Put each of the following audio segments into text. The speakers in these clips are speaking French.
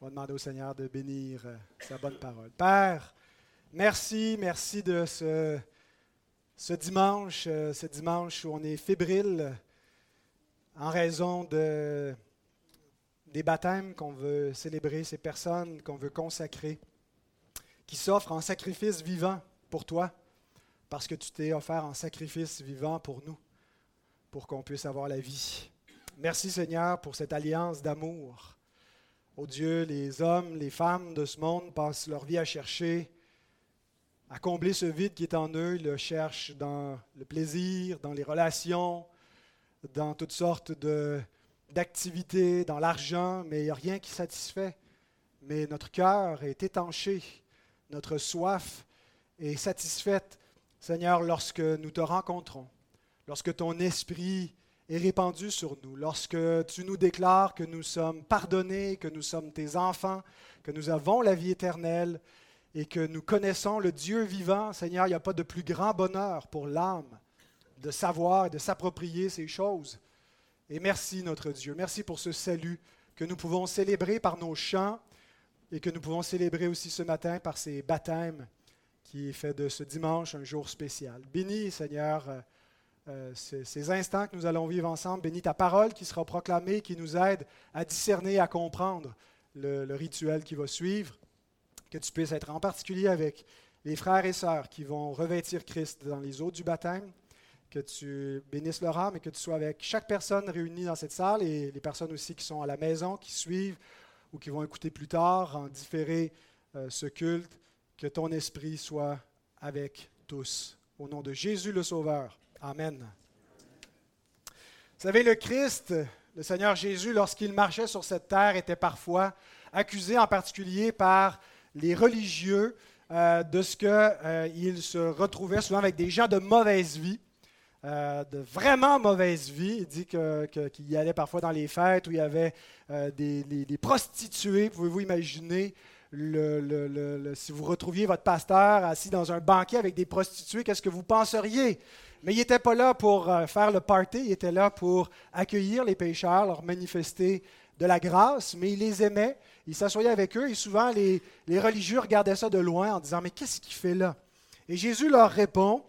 On va demander au Seigneur de bénir euh, sa bonne parole. Père, merci, merci de ce, dimanche, euh, ce dimanche où on est fébrile en raison de, des baptêmes qu'on veut célébrer, ces personnes qu'on veut consacrer, qui s'offrent en sacrifice vivant pour toi, parce que tu t'es offert en sacrifice vivant pour nous, pour qu'on puisse avoir la vie. Merci Seigneur pour cette alliance d'amour Oh Dieu, les hommes, les femmes de ce monde passent leur vie à chercher, à combler ce vide qui est en eux. Ils le cherchent dans le plaisir, dans les relations, dans toutes sortes d'activités, dans l'argent, mais il n'y a rien qui satisfait. Mais notre cœur est étanché, notre soif est satisfaite, Seigneur, lorsque nous te rencontrons, lorsque ton esprit est répandu sur nous. Lorsque tu nous déclares que nous sommes pardonnés, que nous sommes tes enfants, que nous avons la vie éternelle et que nous connaissons le Dieu vivant, Seigneur, il n'y a pas de plus grand bonheur pour l'âme de savoir et de s'approprier ces choses. Et merci notre Dieu. Merci pour ce salut que nous pouvons célébrer par nos chants et que nous pouvons célébrer aussi ce matin par ces baptêmes qui est fait de ce dimanche un jour spécial. Bénis, Seigneur, euh, ces, instants que nous allons vivre ensemble. Bénis ta parole qui sera proclamée, qui nous aide à discerner, à comprendre le, rituel qui va suivre. Que tu puisses être en particulier avec les frères et sœurs qui vont revêtir Christ dans les eaux du baptême. Que tu bénisses leur âme et que tu sois avec chaque personne réunie dans cette salle et les personnes aussi qui sont à la maison, qui suivent ou qui vont écouter plus tard en différé euh, ce culte. Que ton esprit soit avec tous. Au nom de Jésus le Sauveur. Amen. Vous savez, le Christ, le Seigneur Jésus, lorsqu'il marchait sur cette terre, était parfois accusé en particulier par les religieux euh, de ce qu'il euh, se retrouvait souvent avec des gens de mauvaise vie. Euh, de vraiment mauvaise vie. Il dit qu'il y allait parfois dans les fêtes où il y avait des, des, prostituées. Pouvez-vous imaginer si vous retrouviez votre pasteur assis dans un banquet avec des prostituées, qu'est-ce que vous penseriez? Mais il n'était pas là pour euh, faire le party, il était là pour accueillir les pécheurs, leur manifester de la grâce, mais il les aimait, il s'assoyait avec eux et souvent les, les, religieux regardaient ça de loin en disant Mais qu'est-ce qu'il fait là? Et Jésus leur répond,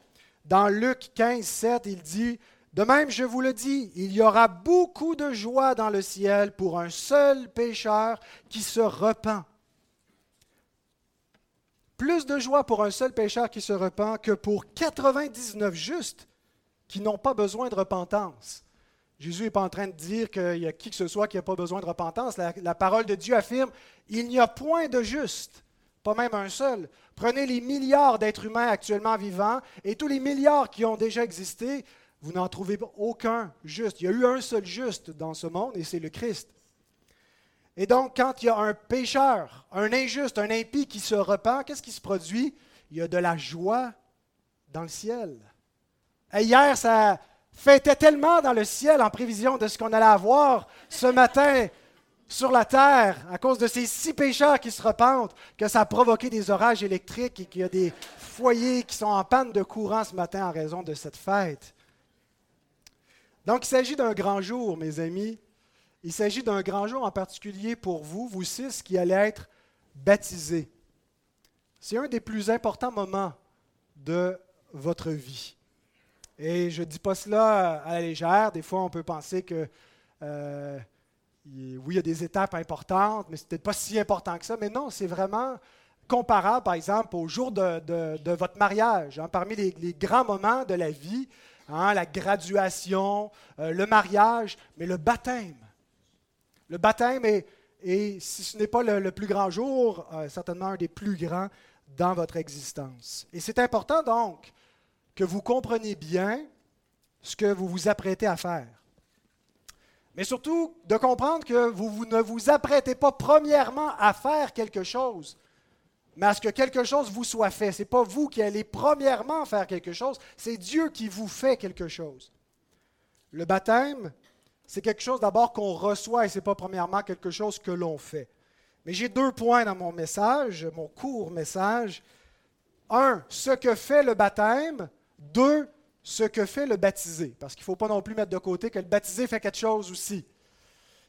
dans Luc 15, 7, il dit De même, je vous le dis, il y aura beaucoup de joie dans le ciel pour un seul pécheur qui se repent. Plus de joie pour un seul pécheur qui se repent que pour 99 justes qui n'ont pas besoin de repentance. Jésus n'est pas en train de dire qu'il y a qui que ce soit qui n'a pas besoin de repentance. La, parole de Dieu affirme, il n'y a point de juste, pas même un seul. Prenez les milliards d'êtres humains actuellement vivants et tous les milliards qui ont déjà existé, vous n'en trouvez aucun juste. Il y a eu un seul juste dans ce monde et c'est le Christ. Et donc, quand il y a un pécheur, un injuste, un impie qui se repent, qu'est-ce qui se produit? Il y a de la joie dans le ciel. Et hier, ça fêtait tellement dans le ciel en prévision de ce qu'on allait avoir ce matin sur la terre à cause de ces six pécheurs qui se repentent que ça a provoqué des orages électriques et qu'il y a des foyers qui sont en panne de courant ce matin en raison de cette fête. Donc, il s'agit d'un grand jour, mes amis, il s'agit d'un grand jour en particulier pour vous, vous six, qui allez être baptisés. C'est un des plus importants moments de votre vie. Et je ne dis pas cela à la légère. Des fois, on peut penser que euh, oui, il y a des étapes importantes, mais ce n'est peut-être pas si important que ça. Mais non, c'est vraiment comparable, par exemple, au jour de, votre mariage. Hein. parmi les, grands moments de la vie, hein, la graduation, euh, le mariage, mais le baptême. Le baptême est, si ce n'est pas le, plus grand jour, euh, certainement un des plus grands dans votre existence. Et c'est important donc que vous compreniez bien ce que vous vous apprêtez à faire. Mais surtout de comprendre que vous, vous ne vous apprêtez pas premièrement à faire quelque chose, mais à ce que quelque chose vous soit fait. Ce n'est pas vous qui allez premièrement faire quelque chose, c'est Dieu qui vous fait quelque chose. Le baptême, c'est quelque chose d'abord qu'on reçoit et ce n'est pas premièrement quelque chose que l'on fait. Mais j'ai deux points dans mon message, mon court message. Un, ce que fait le baptême. Deux, ce que fait le baptisé. Parce qu'il ne faut pas non plus mettre de côté que le baptisé fait quelque chose aussi.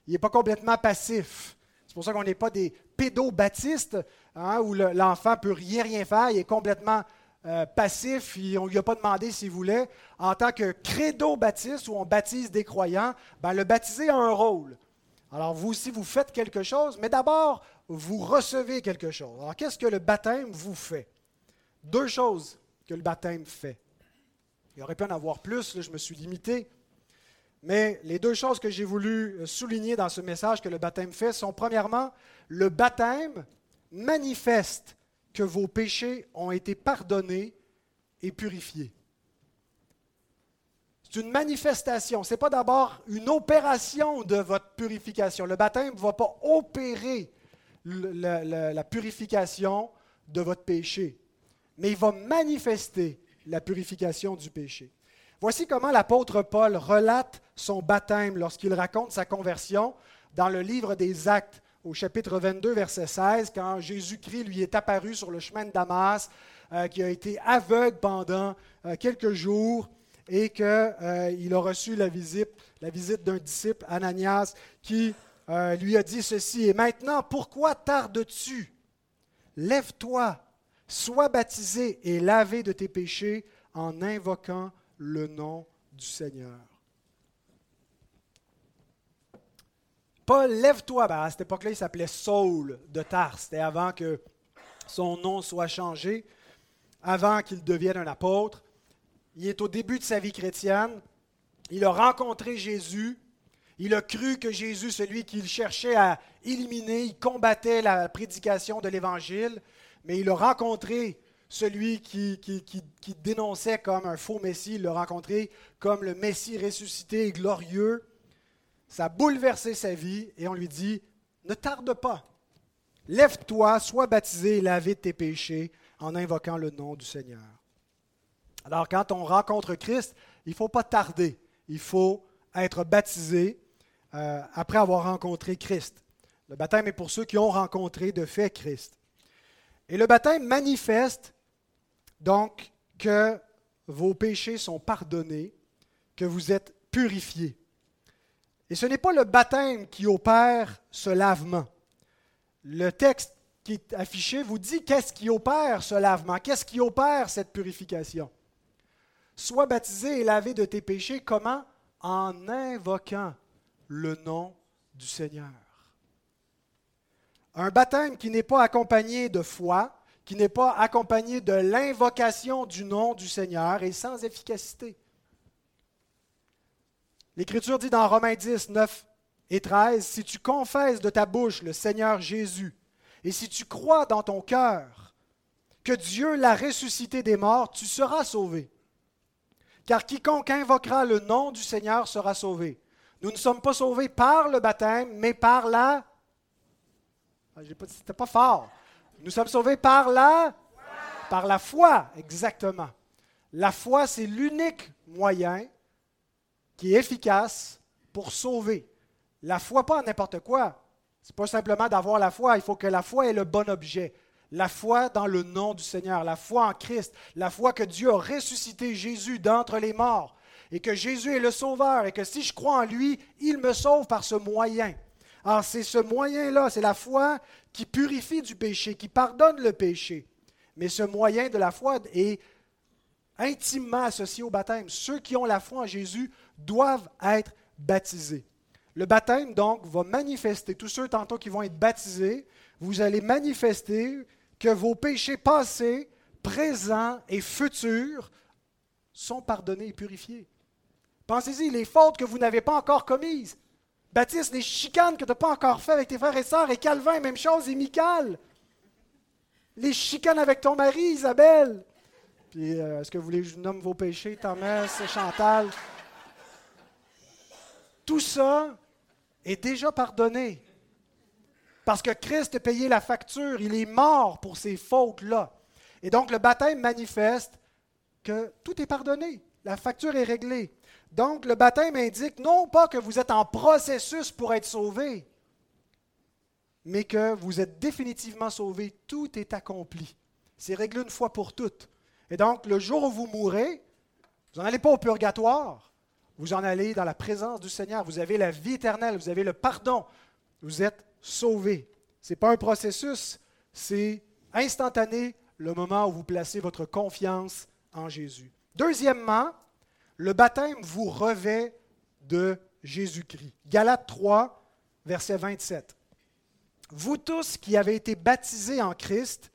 Il n'est pas complètement passif. C'est pour ça qu'on n'est pas des pédobaptistes, hein, où l'enfant ne peut rien, rien faire, il est complètement euh, passif, on ne lui a pas demandé s'il voulait. En tant que credo-baptiste, où on baptise des croyants, ben, le baptisé a un rôle. Alors vous aussi, vous faites quelque chose, mais d'abord, vous recevez quelque chose. Alors qu'est-ce que le baptême vous fait? Deux choses que le baptême fait. Il aurait pu en avoir plus, je me suis limité. Mais les deux choses que j'ai voulu euh, souligner dans ce message que le baptême fait sont premièrement, le baptême manifeste que vos péchés ont été pardonnés et purifiés. C'est une manifestation, ce n'est pas d'abord une opération de votre purification. Le baptême ne va pas opérer la purification de votre péché, mais il va manifester la purification du péché. Voici comment l'apôtre Paul relate son baptême lorsqu'il raconte sa conversion dans le livre des Actes au chapitre 22, verset 16, quand Jésus-Christ lui est apparu sur le chemin de Damas, euh, qui a été aveugle pendant euh, quelques jours et qu'il euh, a reçu la visite, la visite d'un disciple, Ananias, qui lui a dit ceci, Et maintenant, pourquoi tardes-tu? Lève-toi, sois baptisé et lavé de tes péchés en invoquant le nom du Seigneur. Paul, lève-toi. Ben, à cette époque-là, il s'appelait Saul de Tars. C'était avant que son nom soit changé, avant qu'il devienne un apôtre. Il est au début de sa vie chrétienne. Il a rencontré Jésus. Il a cru que Jésus, celui qu'il cherchait à éliminer, il combattait la prédication de l'Évangile, mais il a rencontré celui qui, qui, dénonçait comme un faux Messie, il l'a rencontré comme le Messie ressuscité et glorieux. Ça a bouleversé sa vie et on lui dit, ne tarde pas. Lève-toi, sois baptisé et lavé de tes péchés en invoquant le nom du Seigneur. Alors quand on rencontre Christ, il ne faut pas tarder. Il faut être baptisé euh, après avoir rencontré Christ. Le baptême est pour ceux qui ont rencontré de fait Christ. Et le baptême manifeste donc que vos péchés sont pardonnés, que vous êtes purifiés. Et ce n'est pas le baptême qui opère ce lavement. Le texte qui est affiché vous dit qu'est-ce qui opère ce lavement, qu'est-ce qui opère cette purification. Sois baptisé et lavé de tes péchés, comment? En invoquant le nom du Seigneur. Un baptême qui n'est pas accompagné de foi, qui n'est pas accompagné de l'invocation du nom du Seigneur est sans efficacité. L'Écriture dit dans Romains 10, 9 et 13, Si tu confesses de ta bouche le Seigneur Jésus, et si tu crois dans ton cœur que Dieu l'a ressuscité des morts, tu seras sauvé. Car quiconque invoquera le nom du Seigneur sera sauvé. Nous ne sommes pas sauvés par le baptême, mais par la... Ah, c'était pas fort. Nous sommes sauvés par la par la foi, exactement. La foi, c'est l'unique moyen qui est efficace pour sauver. La foi, pas n'importe quoi. Ce n'est pas simplement d'avoir la foi, il faut que la foi ait le bon objet. La foi dans le nom du Seigneur, la foi en Christ, la foi que Dieu a ressuscité Jésus d'entre les morts et que Jésus est le Sauveur et que si je crois en lui, il me sauve par ce moyen. Alors c'est ce moyen-là, c'est la foi qui purifie du péché, qui pardonne le péché. Mais ce moyen de la foi est intimement associé au baptême. Ceux qui ont la foi en Jésus doivent être baptisés. Le baptême, donc, va manifester, tous ceux tantôt qui vont être baptisés, vous allez manifester que vos péchés passés, présents et futurs sont pardonnés et purifiés. Pensez-y, les fautes que vous n'avez pas encore commises, Baptiste, les chicanes que tu n'as pas encore fait avec tes frères et sœurs, et Calvin, même chose, et Michael. Les chicanes avec ton mari, Isabelle. Puis, euh, est-ce que vous voulez que je nomme vos péchés, Thomas, Chantal? Tout ça est déjà pardonné. Parce que Christ a payé la facture, il est mort pour ces fautes-là. Et donc, le baptême manifeste que tout est pardonné. La facture est réglée. Donc, le baptême indique non pas que vous êtes en processus pour être sauvé, mais que vous êtes définitivement sauvé. Tout est accompli. C'est réglé une fois pour toutes. Et donc, le jour où vous mourrez, vous n'en allez pas au purgatoire. Vous en allez dans la présence du Seigneur. Vous avez la vie éternelle. Vous avez le pardon. Vous êtes sauvés. Ce n'est pas un processus, c'est instantané le moment où vous placez votre confiance en Jésus. Deuxièmement, le baptême vous revêt de Jésus-Christ. Galates 3, verset 27. Vous tous qui avez été baptisés en Christ,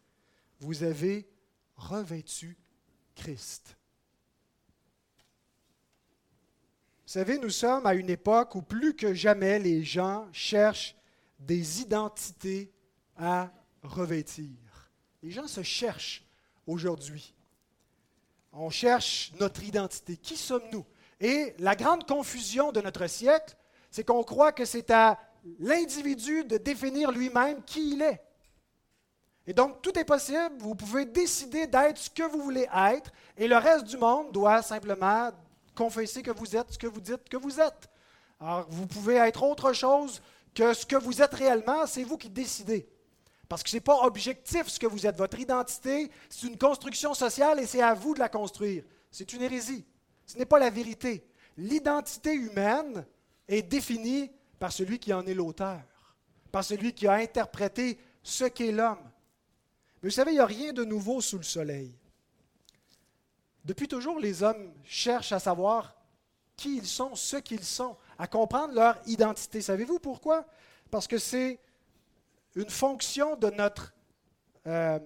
vous avez revêtu Vous savez, nous sommes à une époque où plus que jamais les gens cherchent des identités à revêtir. Les gens se cherchent aujourd'hui. On cherche notre identité. Qui sommes-nous? Et la grande confusion de notre siècle, c'est qu'on croit que c'est à l'individu de définir lui-même qui il est. Et donc, tout est possible. Vous pouvez décider d'être ce que vous voulez être, et le reste du monde doit simplement confesser que vous êtes ce que vous dites que vous êtes. Alors, vous pouvez être autre chose que ce que vous êtes réellement, c'est vous qui décidez. Parce que ce n'est pas objectif ce que vous êtes. Votre identité, c'est une construction sociale et c'est à vous de la construire. C'est une hérésie. Ce n'est pas la vérité. L'identité humaine est définie par celui qui en est l'auteur, par celui qui a interprété ce qu'est l'homme. Mais vous savez, il n'y a rien de nouveau sous le soleil. Depuis toujours, les hommes cherchent à savoir qui ils sont, ce qu'ils sont, à comprendre leur identité. Savez-vous pourquoi? Parce que c'est une fonction de notre, euh,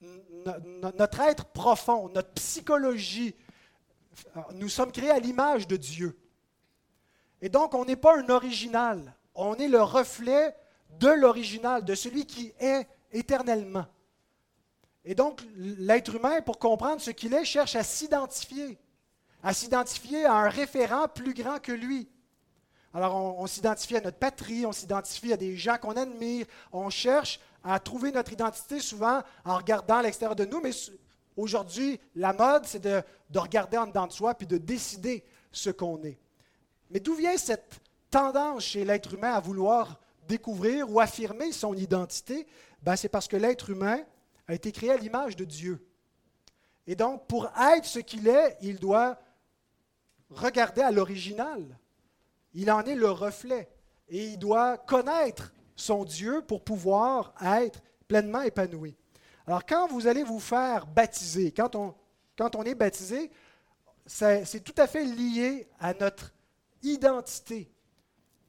notre être profond, notre psychologie. Nous sommes créés à l'image de Dieu. Et donc, on n'est pas un original, on est le reflet de l'original, de celui qui est éternellement. Et donc, l'être humain, pour comprendre ce qu'il est, cherche à s'identifier, à s'identifier à un référent plus grand que lui. Alors, on, s'identifie à notre patrie, on s'identifie à des gens qu'on admire, on cherche à trouver notre identité souvent en regardant à l'extérieur de nous, mais aujourd'hui, la mode, c'est de, de regarder en dedans de soi puis de décider ce qu'on est. Mais d'où vient cette tendance chez l'être humain à vouloir découvrir ou affirmer son identité? Ben, c'est parce que l'être humain a été créé à l'image de Dieu. Et donc, pour être ce qu'il est, il doit regarder à l'original. Il en est le reflet. Et il doit connaître son Dieu pour pouvoir être pleinement épanoui. Alors, quand vous allez vous faire baptiser, quand on, quand on est baptisé, c'est tout à fait lié à notre identité.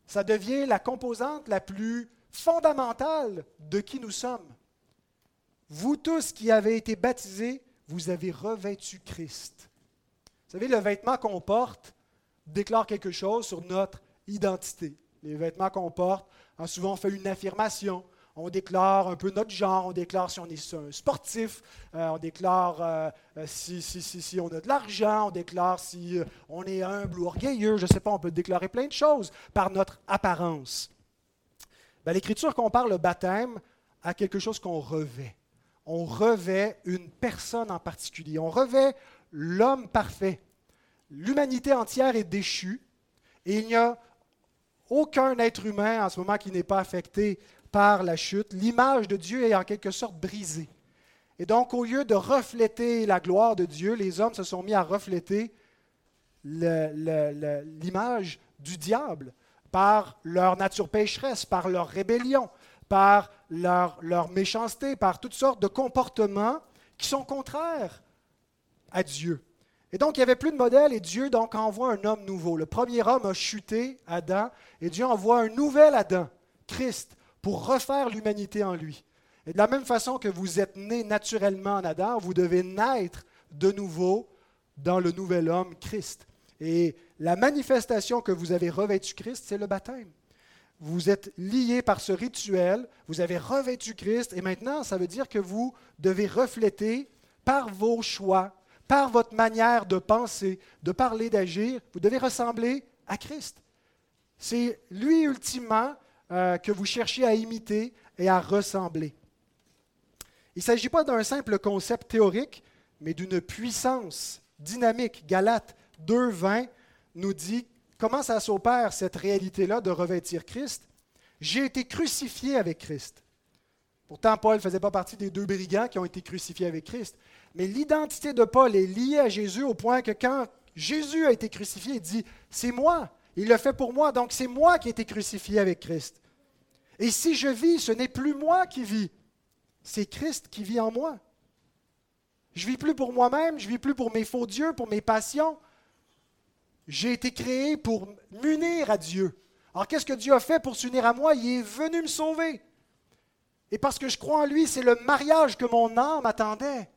Ça devient la composante la plus fondamentale de qui nous sommes. Vous tous qui avez été baptisés, vous avez revêtu Christ. Vous savez, le vêtement qu'on porte déclare quelque chose sur notre identité. Les vêtements qu'on porte, hein, souvent on fait une affirmation, on déclare un peu notre genre, on déclare si on est un sportif, euh, on déclare euh, euh, si, si, on a de l'argent, on déclare si on est humble ou orgueilleux, je ne sais pas, on peut déclarer plein de choses par notre apparence. Ben, L'Écriture compare le baptême à quelque chose qu'on revêt. On revêt une personne en particulier, on revêt l'homme parfait. L'humanité entière est déchue et il n'y a aucun être humain en ce moment qui n'est pas affecté par la chute, l'image de Dieu est en quelque sorte brisée. Et donc, au lieu de refléter la gloire de Dieu, les hommes se sont mis à refléter l'image du diable par leur nature pécheresse, par leur rébellion, par leur, méchanceté, par toutes sortes de comportements qui sont contraires à Dieu. Et donc, il n'y avait plus de modèle et Dieu donc envoie un homme nouveau. Le premier homme a chuté, Adam, et Dieu envoie un nouvel Adam, Christ, pour refaire l'humanité en lui. Et de la même façon que vous êtes né naturellement en Adam, vous devez naître de nouveau dans le nouvel homme, Christ. Et la manifestation que vous avez revêtu Christ, c'est le baptême. Vous êtes lié par ce rituel, vous avez revêtu Christ, et maintenant, ça veut dire que vous devez refléter par vos choix, par votre manière de penser, de parler, d'agir, vous devez ressembler à Christ. C'est lui ultimement euh, que vous cherchez à imiter et à ressembler. Il ne s'agit pas d'un simple concept théorique, mais d'une puissance dynamique. Galates 2.20 nous dit comment ça s'opère cette réalité-là de revêtir Christ? J'ai été crucifié avec Christ. Pourtant, Paul ne faisait pas partie des deux brigands qui ont été crucifiés avec Christ. Mais l'identité de Paul est liée à Jésus au point que quand Jésus a été crucifié, il dit, c'est moi, il le fait pour moi, donc c'est moi qui ai été crucifié avec Christ. Et si je vis, ce n'est plus moi qui vis, c'est Christ qui vit en moi. Je vis plus pour moi-même, je vis plus pour mes faux dieux, pour mes passions. J'ai été créé pour m'unir à Dieu. Alors qu'est-ce que Dieu a fait pour s'unir à moi? Il est venu me sauver. Et parce que je crois en lui, c'est le mariage que mon âme attendait.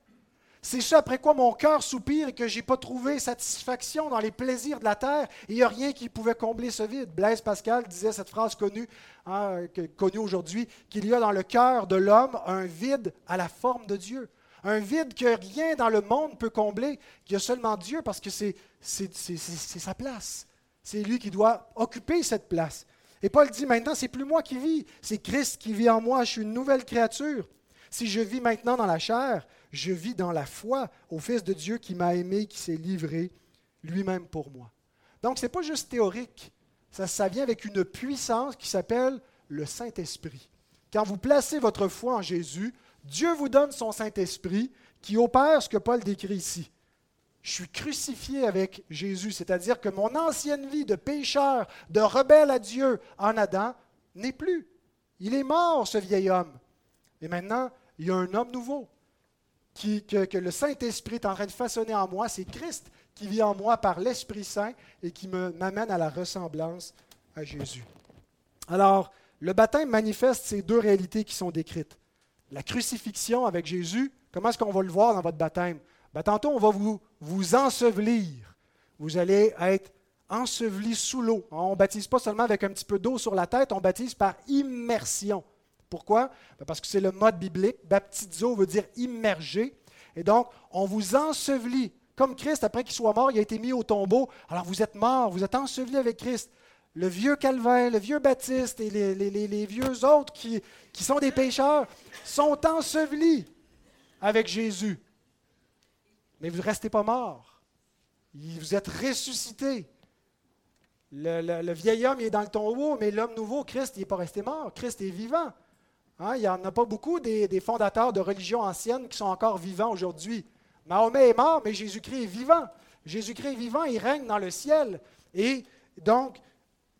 C'est ce après quoi mon cœur soupire et que je n'ai pas trouvé satisfaction dans les plaisirs de la terre. il n'y a rien qui pouvait combler ce vide. Blaise Pascal disait cette phrase connue, hein, connue aujourd'hui, qu'il y a dans le cœur de l'homme un vide à la forme de Dieu. Un vide que rien dans le monde peut combler, qu'il y a seulement Dieu parce que c'est sa place. C'est lui qui doit occuper cette place. Et Paul dit maintenant, c'est plus moi qui vis, c'est Christ qui vit en moi, je suis une nouvelle créature. Si je vis maintenant dans la chair, je vis dans la foi au Fils de Dieu qui m'a aimé, qui s'est livré lui-même pour moi. Donc, ce n'est pas juste théorique, ça, ça vient avec une puissance qui s'appelle le Saint-Esprit. Quand vous placez votre foi en Jésus, Dieu vous donne son Saint-Esprit qui opère ce que Paul décrit ici. Je suis crucifié avec Jésus, c'est-à-dire que mon ancienne vie de pécheur, de rebelle à Dieu en Adam n'est plus. Il est mort, ce vieil homme. Et maintenant, il y a un homme nouveau qui, que, le Saint-Esprit est en train de façonner en moi. C'est Christ qui vit en moi par l'Esprit Saint et qui m'amène à la ressemblance à Jésus. Alors, le baptême manifeste ces deux réalités qui sont décrites. La crucifixion avec Jésus, comment est-ce qu'on va le voir dans votre baptême? Ben, tantôt, on va vous, vous ensevelir. Vous allez être enseveli sous l'eau. On ne baptise pas seulement avec un petit peu d'eau sur la tête, on baptise par immersion. Pourquoi? Ben, parce que c'est le mode biblique. Baptizo veut dire immerger. Et donc, on vous ensevelit. Comme Christ, après qu'il soit mort, il a été mis au tombeau. Alors vous êtes mort, vous êtes enseveli avec Christ. Le vieux Calvin, le vieux Baptiste et les, vieux autres qui, sont des pécheurs sont ensevelis avec Jésus. Mais vous ne restez pas mort. Vous êtes ressuscité. Le, vieil homme est dans le tombeau, mais l'homme nouveau, Christ, il n'est pas resté mort. Christ est vivant. Hein, il n'y en a pas beaucoup des, fondateurs de religions anciennes qui sont encore vivants aujourd'hui. Mahomet est mort, mais Jésus-Christ est vivant. Jésus-Christ est vivant, il règne dans le ciel. Et donc,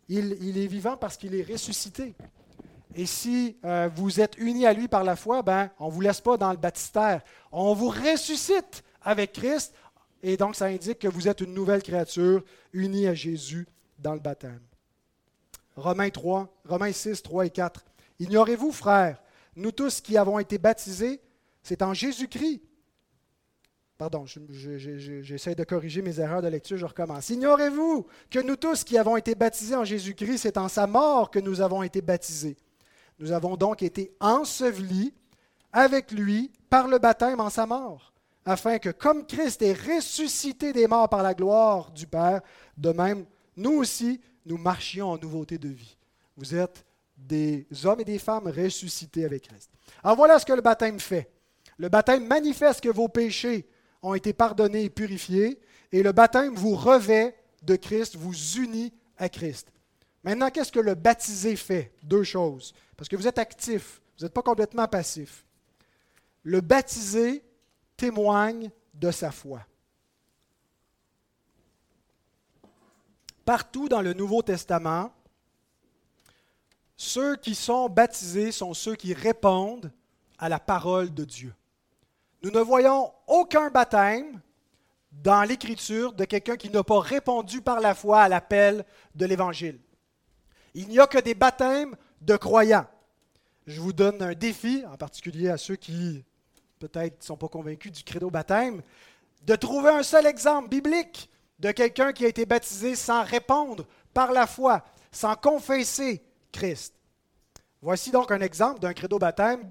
il, est vivant parce qu'il est ressuscité. Et si euh, vous êtes unis à lui par la foi, ben, on ne vous laisse pas dans le baptistère. On vous ressuscite avec Christ. Et donc, ça indique que vous êtes une nouvelle créature unie à Jésus dans le baptême. Romains 3, Romains 6, 3 et 4. Ignorez-vous, frères, nous tous qui avons été baptisés, c'est en Jésus-Christ. Pardon, j'essaie de corriger mes erreurs de lecture, je recommence. Ignorez-vous que nous tous qui avons été baptisés en Jésus-Christ, c'est en sa mort que nous avons été baptisés. Nous avons donc été ensevelis avec lui par le baptême en sa mort, afin que comme Christ est ressuscité des morts par la gloire du Père, de même, nous aussi, nous marchions en nouveauté de vie. Vous êtes des hommes et des femmes ressuscités avec Christ. Alors voilà ce que le baptême fait. Le baptême manifeste que vos péchés ont été pardonnés et purifiés, et le baptême vous revêt de Christ, vous unit à Christ. Maintenant, qu'est-ce que le baptisé fait? Deux choses. Parce que vous êtes actif, vous n'êtes pas complètement passif. Le baptisé témoigne de sa foi. Partout dans le Nouveau Testament, ceux qui sont baptisés sont ceux qui répondent à la parole de Dieu. Nous ne voyons aucun baptême dans l'Écriture de quelqu'un qui n'a pas répondu par la foi à l'appel de l'Évangile. Il n'y a que des baptêmes de croyants. Je vous donne un défi, en particulier à ceux qui peut-être ne sont pas convaincus du credo baptême, de trouver un seul exemple biblique de quelqu'un qui a été baptisé sans répondre par la foi, sans confesser Christ. Voici donc un exemple d'un credo baptême.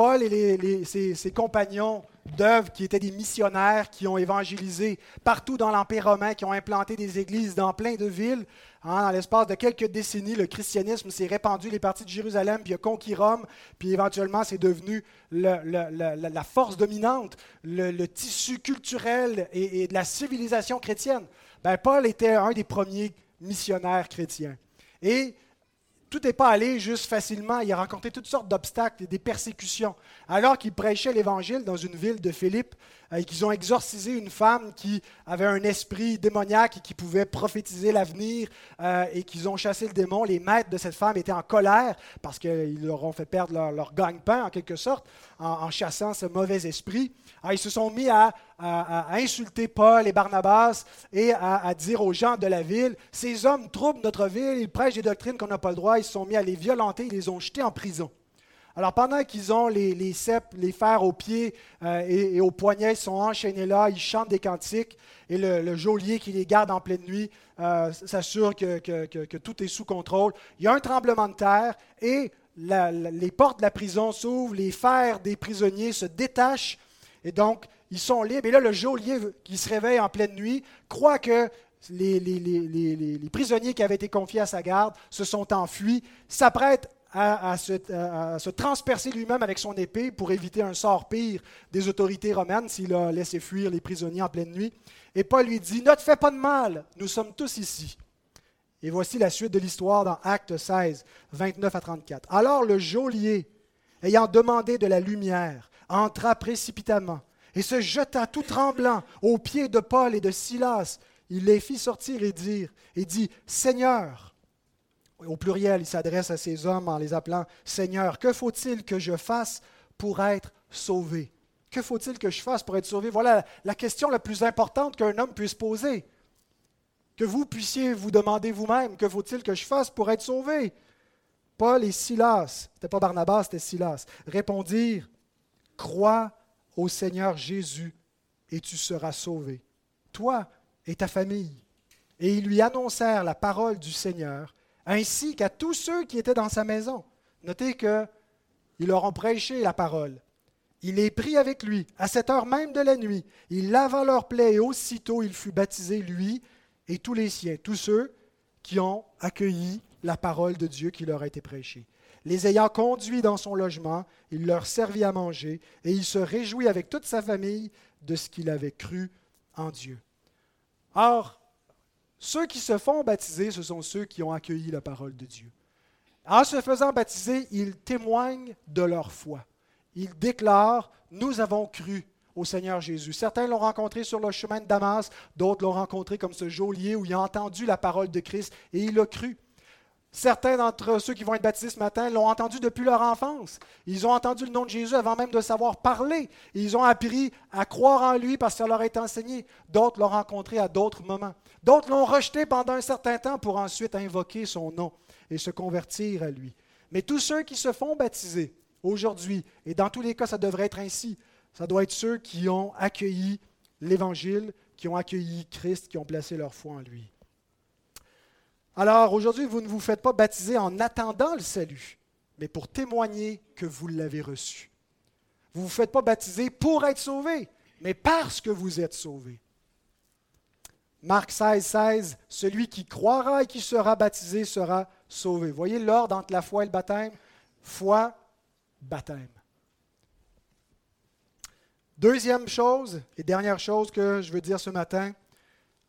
Paul et ses, compagnons d'œuvre qui étaient des missionnaires, qui ont évangélisé partout dans l'Empire romain, qui ont implanté des églises dans plein de villes. Hein, dans l'espace de quelques décennies, le christianisme s'est répandu, les parties de Jérusalem, puis a conquis Rome, puis éventuellement c'est devenu la force dominante, le, tissu culturel et, de la civilisation chrétienne. Ben, Paul était un des premiers missionnaires chrétiens. Et tout n'est pas allé juste facilement. Il a rencontré toutes sortes d'obstacles et des persécutions. Alors qu'il prêchait l'Évangile dans une ville de Philippe, euh, et qu'ils ont exorcisé une femme qui avait un esprit démoniaque et qui pouvait prophétiser l'avenir, euh, et qu'ils ont chassé le démon, les maîtres de cette femme étaient en colère parce qu'ils leur ont fait perdre leur, gagne-pain, en quelque sorte, en, chassant ce mauvais esprit. Ils se sont mis à, insulter Paul et Barnabas et à, dire aux gens de la ville, ces hommes troublent notre ville, ils prêchent des doctrines qu'on n'a pas le droit, ils se sont mis à les violenter, ils les ont jetés en prison. Alors pendant qu'ils ont les, les les fers aux pieds euh, et, aux poignets, ils sont enchaînés là, ils chantent des cantiques, et le, geôlier qui les garde en pleine nuit euh, s'assure que, tout est sous contrôle. Il y a un tremblement de terre et les portes de la prison s'ouvrent, les fers des prisonniers se détachent, et donc ils sont libres. Et là, le geôlier qui se réveille en pleine nuit croit que les, prisonniers qui avaient été confiés à sa garde se sont enfuis, s'apprête à, se, transpercer lui-même avec son épée pour éviter un sort pire des autorités romaines s'il a laissé fuir les prisonniers en pleine nuit. Et Paul lui dit, ne te fais pas de mal, nous sommes tous ici. Et voici la suite de l'histoire dans Acte 16, 29 à 34. Alors le geôlier, ayant demandé de la lumière, entra précipitamment et se jeta tout tremblant aux pieds de Paul et de Silas. Il les fit sortir et dire, et dit, Seigneur, au pluriel, il s'adresse à ces hommes en les appelant Seigneur, que faut-il que je fasse pour être sauvé? Que faut-il que je fasse pour être sauvé? Voilà la question la plus importante qu'un homme puisse poser. Que vous puissiez vous demander vous-même, que faut-il que je fasse pour être sauvé? Paul et Silas, c'était pas Barnabas, c'était Silas, répondirent Crois au Seigneur Jésus et tu seras sauvé, toi et ta famille. Et ils lui annoncèrent la parole du Seigneur ainsi qu'à tous ceux qui étaient dans sa maison. Notez qu'ils leur ont prêché la parole. Il les prit avec lui à cette heure même de la nuit. Il lava leurs plaies et aussitôt il fut baptisé, lui et tous les siens, tous ceux qui ont accueilli la parole de Dieu qui leur a été prêchée. Les ayant conduits dans son logement, il leur servit à manger et il se réjouit avec toute sa famille de ce qu'il avait cru en Dieu. Or, ceux qui se font baptiser, ce sont ceux qui ont accueilli la parole de Dieu. En se faisant baptiser, ils témoignent de leur foi. Ils déclarent, nous avons cru au Seigneur Jésus. Certains l'ont rencontré sur le chemin de Damas, d'autres l'ont rencontré comme ce geôlier où il a entendu la parole de Christ et il a cru. Certains d'entre ceux qui vont être baptisés ce matin l'ont entendu depuis leur enfance. Ils ont entendu le nom de Jésus avant même de savoir parler. Ils ont appris à croire en lui parce que ça leur a été enseigné. D'autres l'ont rencontré à d'autres moments. D'autres l'ont rejeté pendant un certain temps pour ensuite invoquer son nom et se convertir à lui. Mais tous ceux qui se font baptiser aujourd'hui, et dans tous les cas ça devrait être ainsi, ça doit être ceux qui ont accueilli l'Évangile, qui ont accueilli Christ, qui ont placé leur foi en lui. Alors aujourd'hui, vous ne vous faites pas baptiser en attendant le salut, mais pour témoigner que vous l'avez reçu. Vous ne vous faites pas baptiser pour être sauvé, mais parce que vous êtes sauvé. Marc 16, 16, celui qui croira et qui sera baptisé sera sauvé. Voyez l'ordre entre la foi et le baptême? Foi, baptême. Deuxième chose et dernière chose que je veux dire ce matin,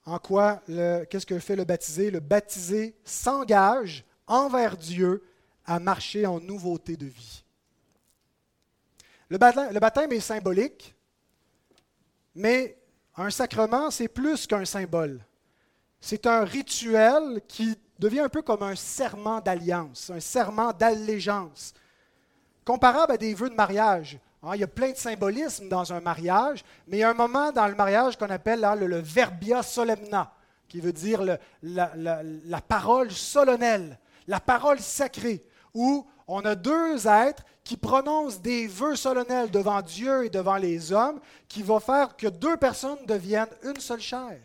en quoi, qu'est-ce que fait le baptisé Le baptisé s'engage envers Dieu à marcher en nouveauté de vie. Le baptême, le baptême est symbolique, mais un sacrement, c'est plus qu'un symbole. C'est un rituel qui devient un peu comme un serment d'alliance, un serment d'allégeance, comparable à des vœux de mariage. Hein, il y a plein de symbolisme dans un mariage, mais il y a un moment dans le mariage qu'on appelle le, verbia solemna, qui veut dire la, parole solennelle, la parole sacrée, où on a deux êtres qui prononcent des vœux solennels devant Dieu et devant les hommes, qui vont faire que deux personnes deviennent une seule chair.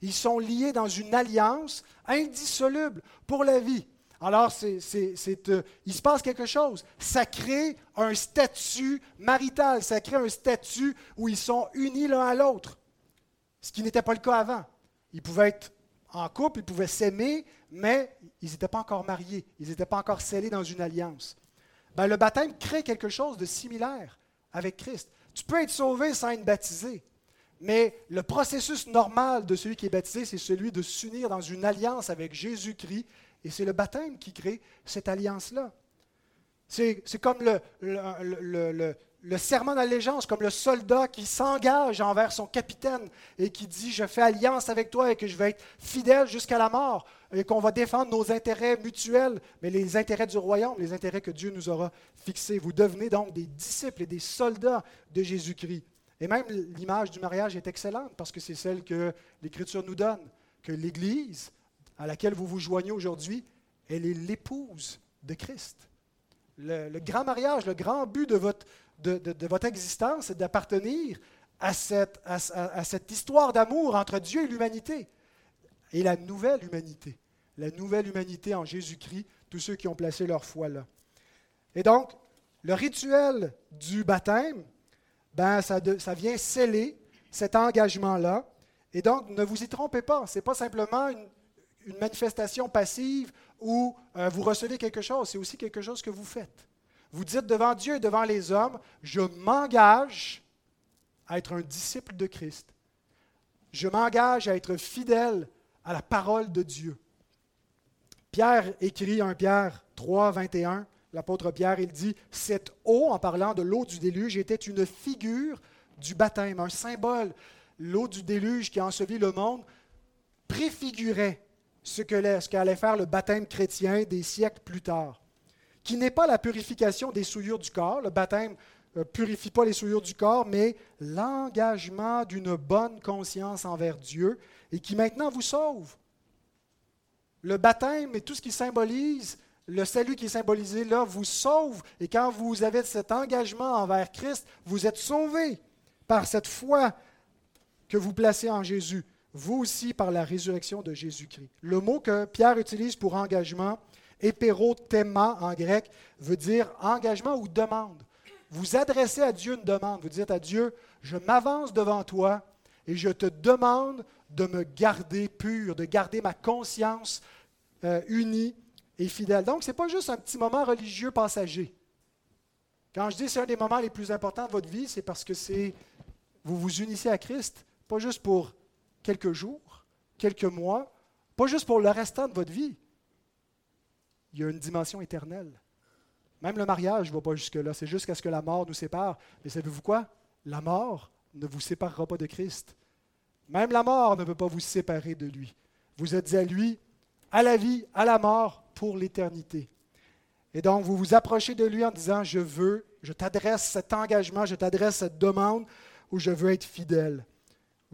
Ils sont liés dans une alliance indissoluble pour la vie. Alors, euh, il se passe quelque chose. Ça crée un statut marital, ça crée un statut où ils sont unis l'un à l'autre, ce qui n'était pas le cas avant. Ils pouvaient être en couple, ils pouvaient s'aimer, mais ils n'étaient pas encore mariés, ils n'étaient pas encore scellés dans une alliance. Ben, le baptême crée quelque chose de similaire avec Christ. Tu peux être sauvé sans être baptisé, mais le processus normal de celui qui est baptisé, c'est celui de s'unir dans une alliance avec Jésus-Christ Et c'est le baptême qui crée cette alliance-là. C'est comme le, serment d'allégeance, comme le soldat qui s'engage envers son capitaine et qui dit Je fais alliance avec toi et que je vais être fidèle jusqu'à la mort et qu'on va défendre nos intérêts mutuels, mais les intérêts du royaume, les intérêts que Dieu nous aura fixés. Vous devenez donc des disciples et des soldats de Jésus-Christ. Et même l'image du mariage est excellente parce que c'est celle que l'Écriture nous donne, que l'Église à laquelle vous vous joignez aujourd'hui, elle est l'épouse de Christ. Le, grand mariage, le grand but de votre, de, votre existence, c'est d'appartenir à cette, à, cette histoire d'amour entre Dieu et l'humanité. Et la nouvelle humanité. La nouvelle humanité en Jésus-Christ, tous ceux qui ont placé leur foi là. Et donc, le rituel du baptême, ben, ça, ça vient sceller cet engagement-là. Et donc, ne vous y trompez pas, ce n'est pas simplement une, manifestation passive où euh, vous recevez quelque chose, c'est aussi quelque chose que vous faites. Vous dites devant Dieu et devant les hommes, je m'engage à être un disciple de Christ. Je m'engage à être fidèle à la parole de Dieu. Pierre écrit 1 Pierre 3, 21, l'apôtre Pierre, il dit, cette eau, en parlant de l'eau du déluge, était une figure du baptême, un symbole. L'eau du déluge qui a le monde préfigurait ce qu'allait faire le baptême chrétien des siècles plus tard qui n'est pas la purification des souillures du corps. Le baptême ne euh, purifie pas les souillures du corps, mais l'engagement d'une bonne conscience envers Dieu et qui maintenant vous sauve. Le baptême et tout ce qui symbolise, le salut qui est symbolisé là, vous sauve. Et quand vous avez cet engagement envers Christ, vous êtes sauvé par cette foi que vous placez en Jésus. Vous aussi par la résurrection de Jésus-Christ. Le mot que Pierre utilise pour engagement, Héperothéma en grec veut dire engagement ou demande. Vous adressez à Dieu une demande. Vous dites à Dieu, je m'avance devant toi et je te demande de me garder pur, de garder ma conscience euh, unie et fidèle. Donc, ce n'est pas juste un petit moment religieux passager. Quand je dis c'est un des moments les plus importants de votre vie, c'est parce que c'est vous vous unissez à Christ, pas juste pour quelques jours, quelques mois, pas juste pour le restant de votre vie, il y a une dimension éternelle. Même le mariage ne va pas jusque-là. C'est jusqu'à ce que la mort nous sépare. Mais savez-vous quoi? La mort ne vous séparera pas de Christ. Même la mort ne peut pas vous séparer de lui. Vous êtes à lui, à la vie, à la mort, pour l'éternité. Et donc, vous vous approchez de lui en disant, je veux, je t'adresse cet engagement, je t'adresse cette demande où je veux être fidèle.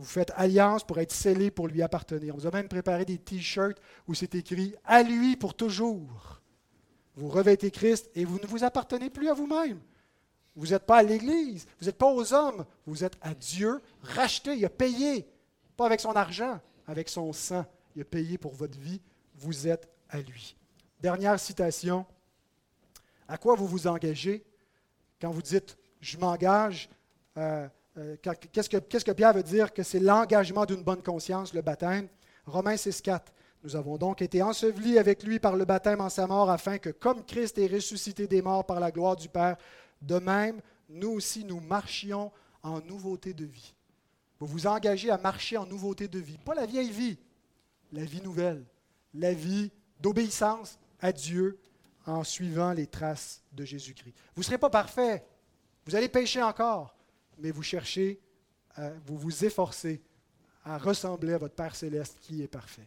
Vous faites alliance pour être scellé, pour lui appartenir. On vous a même préparé des t-shirts où c'est écrit À lui pour toujours. Vous revêtez Christ et vous ne vous appartenez plus à vous-même. Vous n'êtes pas à l'Église, vous n'êtes pas aux hommes, vous êtes à Dieu, racheté, il a payé, pas avec son argent, avec son sang. Il a payé pour votre vie, vous êtes à lui. Dernière citation. À quoi vous vous engagez quand vous dites Je m'engage euh, euh, qu'est-ce que, Pierre veut dire? Que c'est l'engagement d'une bonne conscience, le baptême Romains 6,4. Nous avons donc été ensevelis avec lui par le baptême en sa mort, afin que, comme Christ est ressuscité des morts par la gloire du Père, de même, nous aussi, nous marchions en nouveauté de vie. Vous vous engagez à marcher en nouveauté de vie. Pas la vieille vie, la vie nouvelle, la vie d'obéissance à Dieu en suivant les traces de Jésus-Christ. Vous ne serez pas parfait. Vous allez pécher encore mais vous cherchez, vous vous efforcez à ressembler à votre Père céleste qui est parfait.